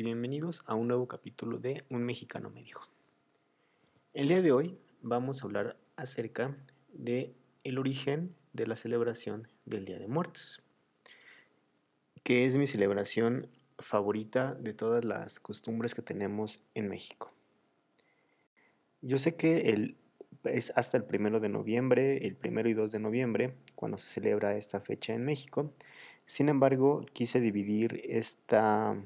y bienvenidos a un nuevo capítulo de Un mexicano me dijo. El día de hoy vamos a hablar acerca de el origen de la celebración del Día de Muertos, que es mi celebración favorita de todas las costumbres que tenemos en México. Yo sé que es hasta el primero de noviembre, el primero y 2 de noviembre, cuando se celebra esta fecha en México. Sin embargo, quise dividir esta,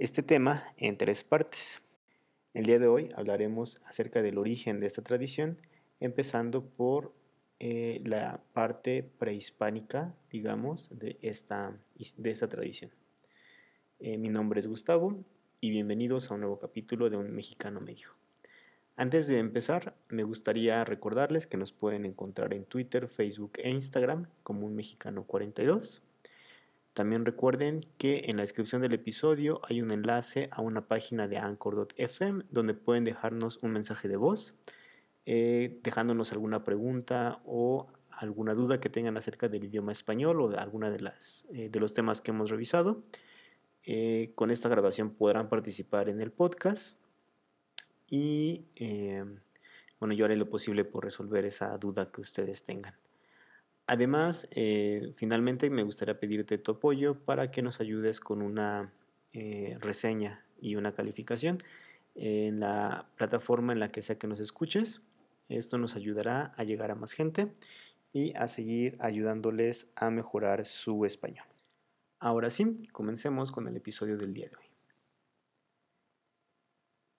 este tema en tres partes. El día de hoy hablaremos acerca del origen de esta tradición, empezando por eh, la parte prehispánica, digamos, de esta, de esta tradición. Eh, mi nombre es Gustavo y bienvenidos a un nuevo capítulo de Un Mexicano Me Antes de empezar, me gustaría recordarles que nos pueden encontrar en Twitter, Facebook e Instagram como Un Mexicano 42. También recuerden que en la descripción del episodio hay un enlace a una página de anchor.fm donde pueden dejarnos un mensaje de voz, eh, dejándonos alguna pregunta o alguna duda que tengan acerca del idioma español o de alguna de, las, eh, de los temas que hemos revisado. Eh, con esta grabación podrán participar en el podcast y bueno, yo haré lo posible por resolver esa duda que ustedes tengan. Además, eh, finalmente me gustaría pedirte tu apoyo para que nos ayudes con una reseña y una calificación en la plataforma en la que sea que nos escuches. Esto nos ayudará a llegar a más gente y a seguir ayudándoles a mejorar su español. Ahora sí, comencemos con el episodio del día de hoy.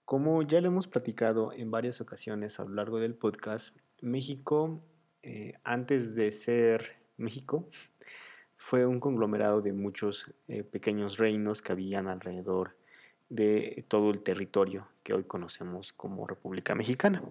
Como ya lo hemos platicado en varias ocasiones a lo largo del podcast, México, eh, antes de ser México, fue un conglomerado de muchos eh, pequeños reinos que habían alrededor de todo el territorio que hoy conocemos como República Mexicana.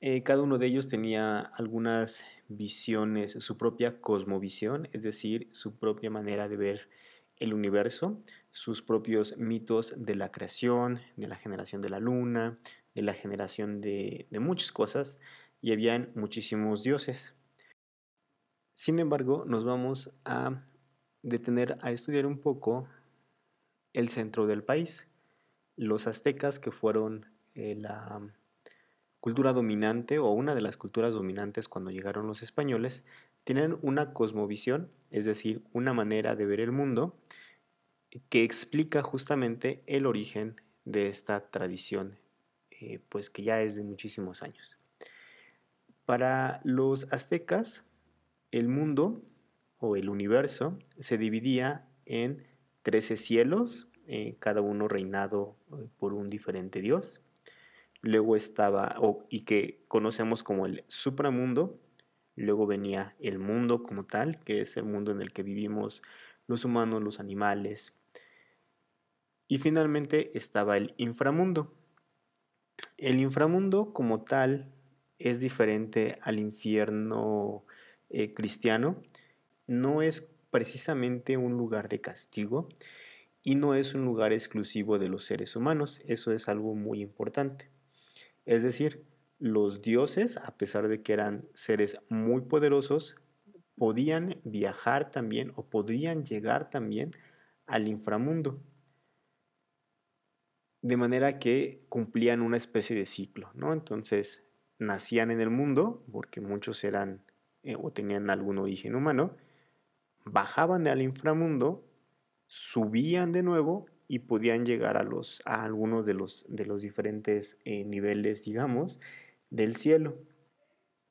Eh, cada uno de ellos tenía algunas visiones, su propia cosmovisión, es decir, su propia manera de ver el universo, sus propios mitos de la creación, de la generación de la luna, de la generación de, de muchas cosas, y habían muchísimos dioses. Sin embargo, nos vamos a detener a estudiar un poco el centro del país, los aztecas que fueron eh, la cultura dominante o una de las culturas dominantes cuando llegaron los españoles, tienen una cosmovisión, es decir, una manera de ver el mundo que explica justamente el origen de esta tradición, eh, pues que ya es de muchísimos años. Para los aztecas, el mundo o el universo se dividía en trece cielos, eh, cada uno reinado eh, por un diferente dios luego estaba, y que conocemos como el supramundo, luego venía el mundo como tal, que es el mundo en el que vivimos los humanos, los animales, y finalmente estaba el inframundo. El inframundo como tal es diferente al infierno eh, cristiano, no es precisamente un lugar de castigo y no es un lugar exclusivo de los seres humanos, eso es algo muy importante. Es decir, los dioses, a pesar de que eran seres muy poderosos, podían viajar también o podrían llegar también al inframundo. De manera que cumplían una especie de ciclo, ¿no? Entonces, nacían en el mundo, porque muchos eran eh, o tenían algún origen humano, bajaban al inframundo, subían de nuevo y podían llegar a, los, a algunos de los, de los diferentes eh, niveles, digamos, del cielo.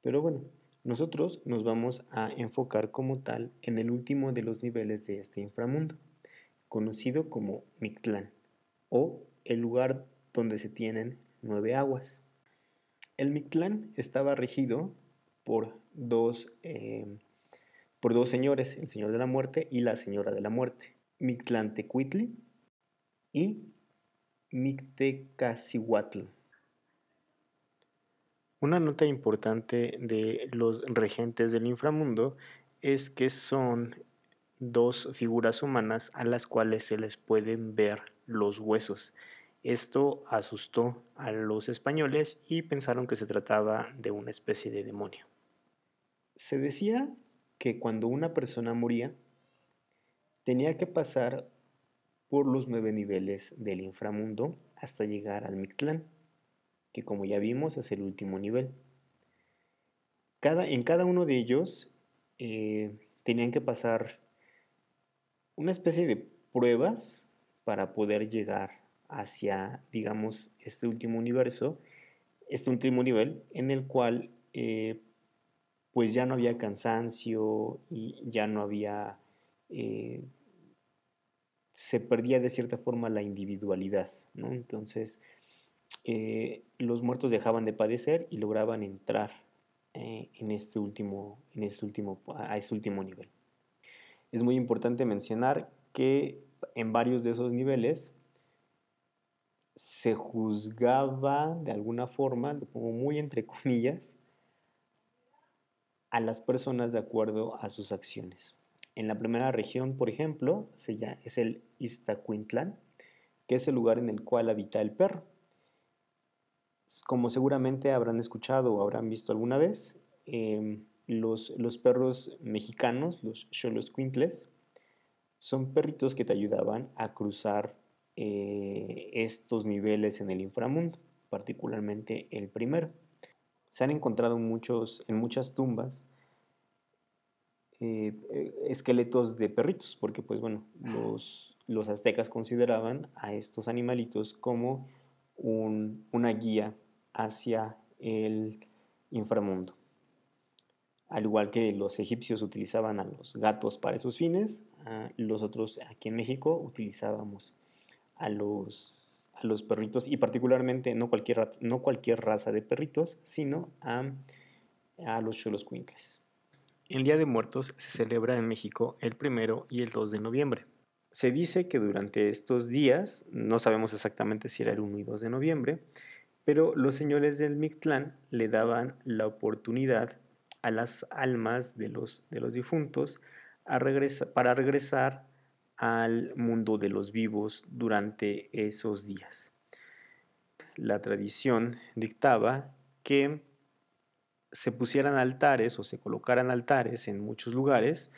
Pero bueno, nosotros nos vamos a enfocar como tal en el último de los niveles de este inframundo, conocido como Mictlán, o el lugar donde se tienen nueve aguas. El Mictlán estaba regido por dos, eh, por dos señores, el Señor de la Muerte y la Señora de la Muerte. Mictlán Tecuitli y Mictecacihuatl. Una nota importante de los regentes del inframundo es que son dos figuras humanas a las cuales se les pueden ver los huesos. Esto asustó a los españoles y pensaron que se trataba de una especie de demonio. Se decía que cuando una persona moría, tenía que pasar por los nueve niveles del inframundo hasta llegar al Mictlán, que como ya vimos es el último nivel. En cada uno de ellos eh, tenían que pasar una especie de pruebas para poder llegar hacia, digamos, este último universo, este último nivel en el cual eh, pues ya no había cansancio y ya no había, eh, se perdía de cierta forma la individualidad, ¿no? Entonces, eh, los muertos dejaban de padecer y lograban entrar en este último, en este último, a este último nivel. Es muy importante mencionar que en varios de esos niveles se juzgaba de alguna forma, lo pongo muy entre comillas, a las personas de acuerdo a sus acciones. En la primera región, por ejemplo, se llama, es el Iztacuintlán, que es el lugar en el cual habita el perro. Como seguramente habrán escuchado o habrán visto alguna vez, em, los, los, perros mexicanos, los Xoloscuintles, son perritos que te ayudaban a cruzar eh, estos niveles en el inframundo, particularmente el primero. Se han encontrado muchos, en muchas tumbas eh, eh, esqueletos de perritos, porque pues bueno, los, los aztecas consideraban a estos animalitos como una guía hacia el inframundo. Al igual que los egipcios utilizaban a los gatos para esos fines, los otros aquí en México utilizábamos a los, a los perritos y particularmente no cualquier, no cualquier raza de perritos, sino a, a los cholos cuincles. El Día de Muertos se celebra en México el primero y el 2 de noviembre. Se dice que durante estos días, no sabemos exactamente si era el 1 y 2 de noviembre, pero los señores del Mictlán le daban la oportunidad a las almas de los, de los difuntos a para regresar al mundo de los vivos durante esos días. La tradición dictaba que se pusieran altares o se colocaran altares en muchos lugares,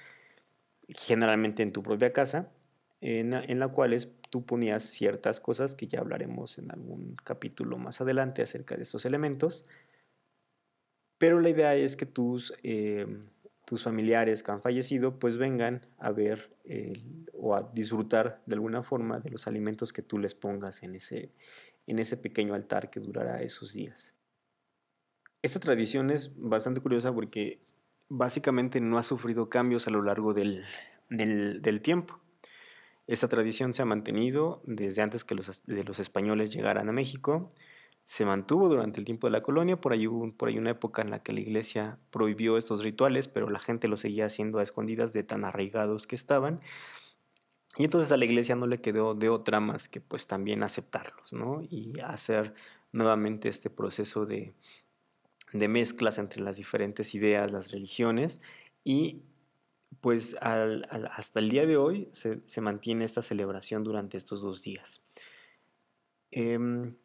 generalmente en tu propia casa, en, en la cuales tú ponías ciertas cosas que ya hablaremos en algún capítulo más adelante acerca de estos elementos, pero la idea es que tus eh, tus familiares que han fallecido pues vengan a ver o a disfrutar de alguna forma de los alimentos que tú les pongas en ese, en ese pequeño altar que durará esos días. Esta tradición es bastante curiosa porque básicamente no ha sufrido cambios a lo largo del, del, tiempo. Esta tradición se ha mantenido desde antes que los, de los españoles llegaran a México se mantuvo durante el tiempo de la colonia, por ahí hubo por ahí una época en la que la iglesia prohibió estos rituales, pero la gente los seguía haciendo a escondidas de tan arraigados que estaban. Y entonces a la iglesia no le quedó de otra más que pues también aceptarlos, ¿no? Y hacer nuevamente este proceso de, de mezclas entre las diferentes ideas, las religiones, y pues hasta el día de hoy se, se, mantiene esta celebración durante estos dos días. Em,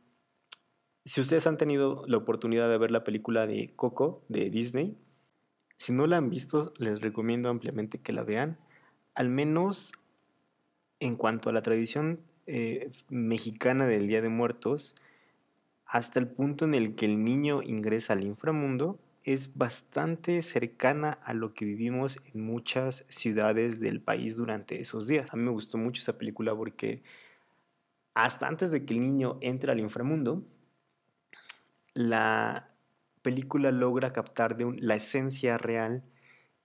si ustedes han tenido la oportunidad de ver la película de Coco de Disney, si no la han visto, les recomiendo ampliamente que la vean. Al menos en cuanto a la tradición eh, mexicana del Día de Muertos, hasta el punto en el que el niño ingresa al inframundo, es bastante cercana a lo que vivimos en muchas ciudades del país durante esos días. A mí me gustó mucho esa película porque hasta antes de que el niño entre al inframundo, la película logra captar la esencia real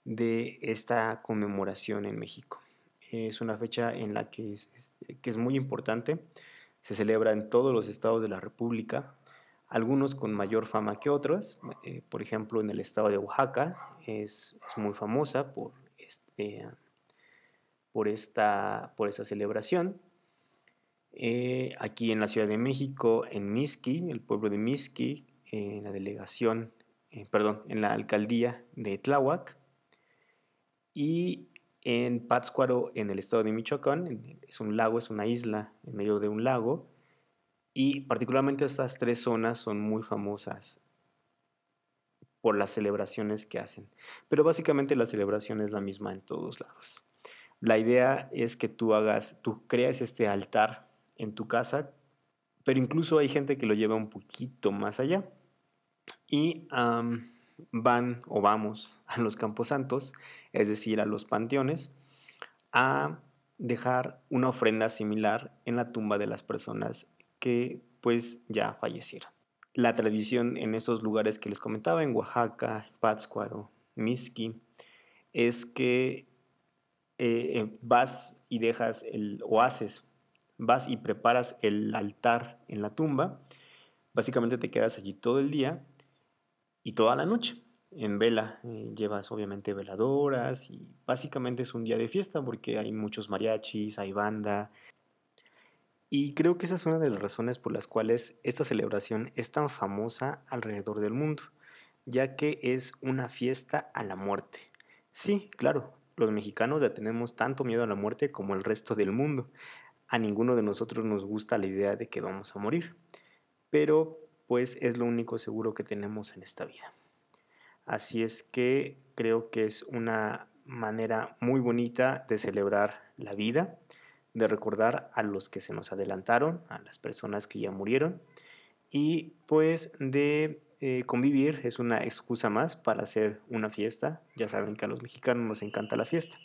de esta conmemoración en México. Es una fecha en la que es, muy importante, se celebra en todos los estados de la República, algunos con mayor fama que otros, eh, por ejemplo en el estado de Oaxaca es, muy famosa por, este, esta, por esta celebración, eh, aquí en la Ciudad de México, en Mixqui, el pueblo de Mixqui, en la delegación, eh, perdón, en la alcaldía de Tláhuac, y en Pátzcuaro, en el estado de Michoacán, es un lago, es una isla en medio de un lago, y particularmente estas tres zonas son muy famosas por las celebraciones que hacen. Pero básicamente la celebración es la misma en todos lados. La idea es que tú hagas, tú creas este altar en tu casa, pero incluso hay gente que lo lleva un poquito más allá y van o vamos a los camposantos, es decir, a los panteones, a dejar una ofrenda similar en la tumba de las personas que pues ya fallecieron. La tradición en esos lugares que les comentaba, en Oaxaca, Pátzcuaro, Mixqui, es que eh, eh, vas y dejas el, o haces, vas y preparas el altar en la tumba, básicamente te quedas allí todo el día y toda la noche en vela. Eh, llevas obviamente veladoras y básicamente es un día de fiesta porque hay muchos mariachis, hay banda. Y creo que esa es una de las razones por las cuales esta celebración es tan famosa alrededor del mundo, ya que es una fiesta a la muerte. Sí, claro, los mexicanos le tenemos tanto miedo a la muerte como el resto del mundo. A ninguno de nosotros nos gusta la idea de que vamos a morir, pero pues es lo único seguro que tenemos en esta vida. Así es que creo que es una manera muy bonita de celebrar la vida, de recordar a los que se nos adelantaron, a las personas que ya murieron y pues de eh, convivir es una excusa más para hacer una fiesta. Ya saben que a los mexicanos nos encanta la fiesta.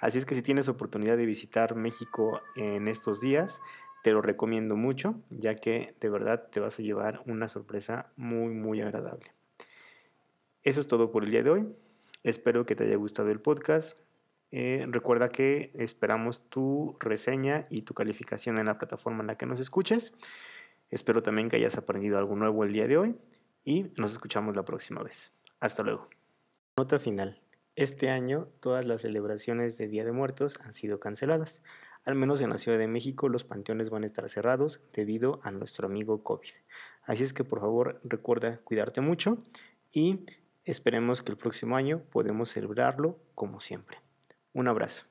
Así es que si tienes oportunidad de visitar México en estos días, te lo recomiendo mucho, ya que de verdad te vas a llevar una sorpresa muy, muy agradable. Eso es todo por el día de hoy. Espero que te haya gustado el podcast. Eh, recuerda que esperamos tu reseña y tu calificación en la plataforma en la que nos escuches. Espero también que hayas aprendido algo nuevo el día de hoy y nos escuchamos la próxima vez. Hasta luego. Nota final. Este año todas las celebraciones de Día de Muertos han sido canceladas. Al menos en la Ciudad de México los panteones van a estar cerrados debido a nuestro amigo COVID. Así es que por favor recuerda cuidarte mucho y Esperemos que el próximo año podamos celebrarlo como siempre. Un abrazo.